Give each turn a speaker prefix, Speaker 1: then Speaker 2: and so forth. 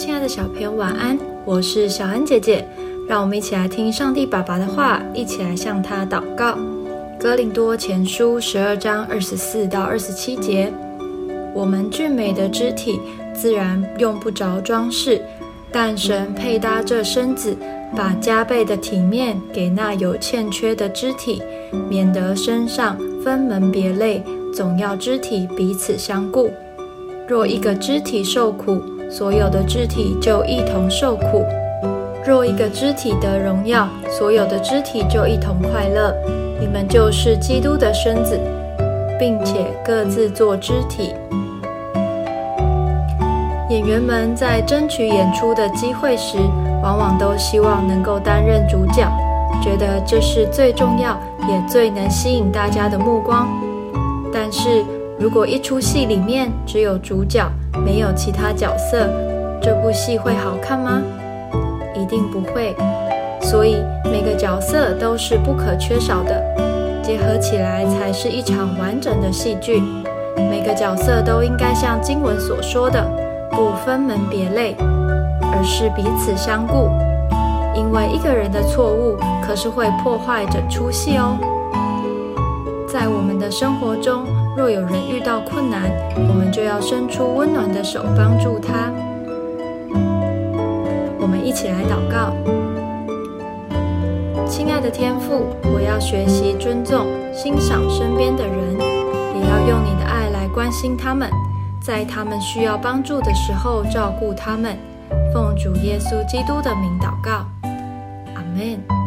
Speaker 1: 亲爱的小朋友，晚安！我是小恩姐姐，让我们一起来听上帝爸爸的话，一起来向他祷告。哥林多前书十二章二十四到二十七节：我们俊美的肢体自然用不着装饰，但神配搭这身子，把加倍的体面给那有欠缺的肢体，免得身上分门别类，总要肢体彼此相顾。若一个肢体受苦，所有的肢体就一同受苦；若一个肢体得荣耀，所有的肢体就一同快乐。你们就是基督的身子，并且各自做肢体。演员们在争取演出的机会时，往往都希望能够担任主角，觉得这是最重要也最能吸引大家的目光。但是，如果一出戏里面只有主角，没有其他角色，这部戏会好看吗？一定不会。所以每个角色都是不可缺少的，结合起来才是一场完整的戏剧。每个角色都应该像经文所说的，不分门别类，而是彼此相顾。因为一个人的错误，可是会破坏整出戏哦。在我们的生活中。若有人遇到困难，我们就要伸出温暖的手帮助他。我们一起来祷告：亲爱的天父，我要学习尊重、欣赏身边的人，也要用你的爱来关心他们，在他们需要帮助的时候照顾他们。奉主耶稣基督的名祷告，阿门。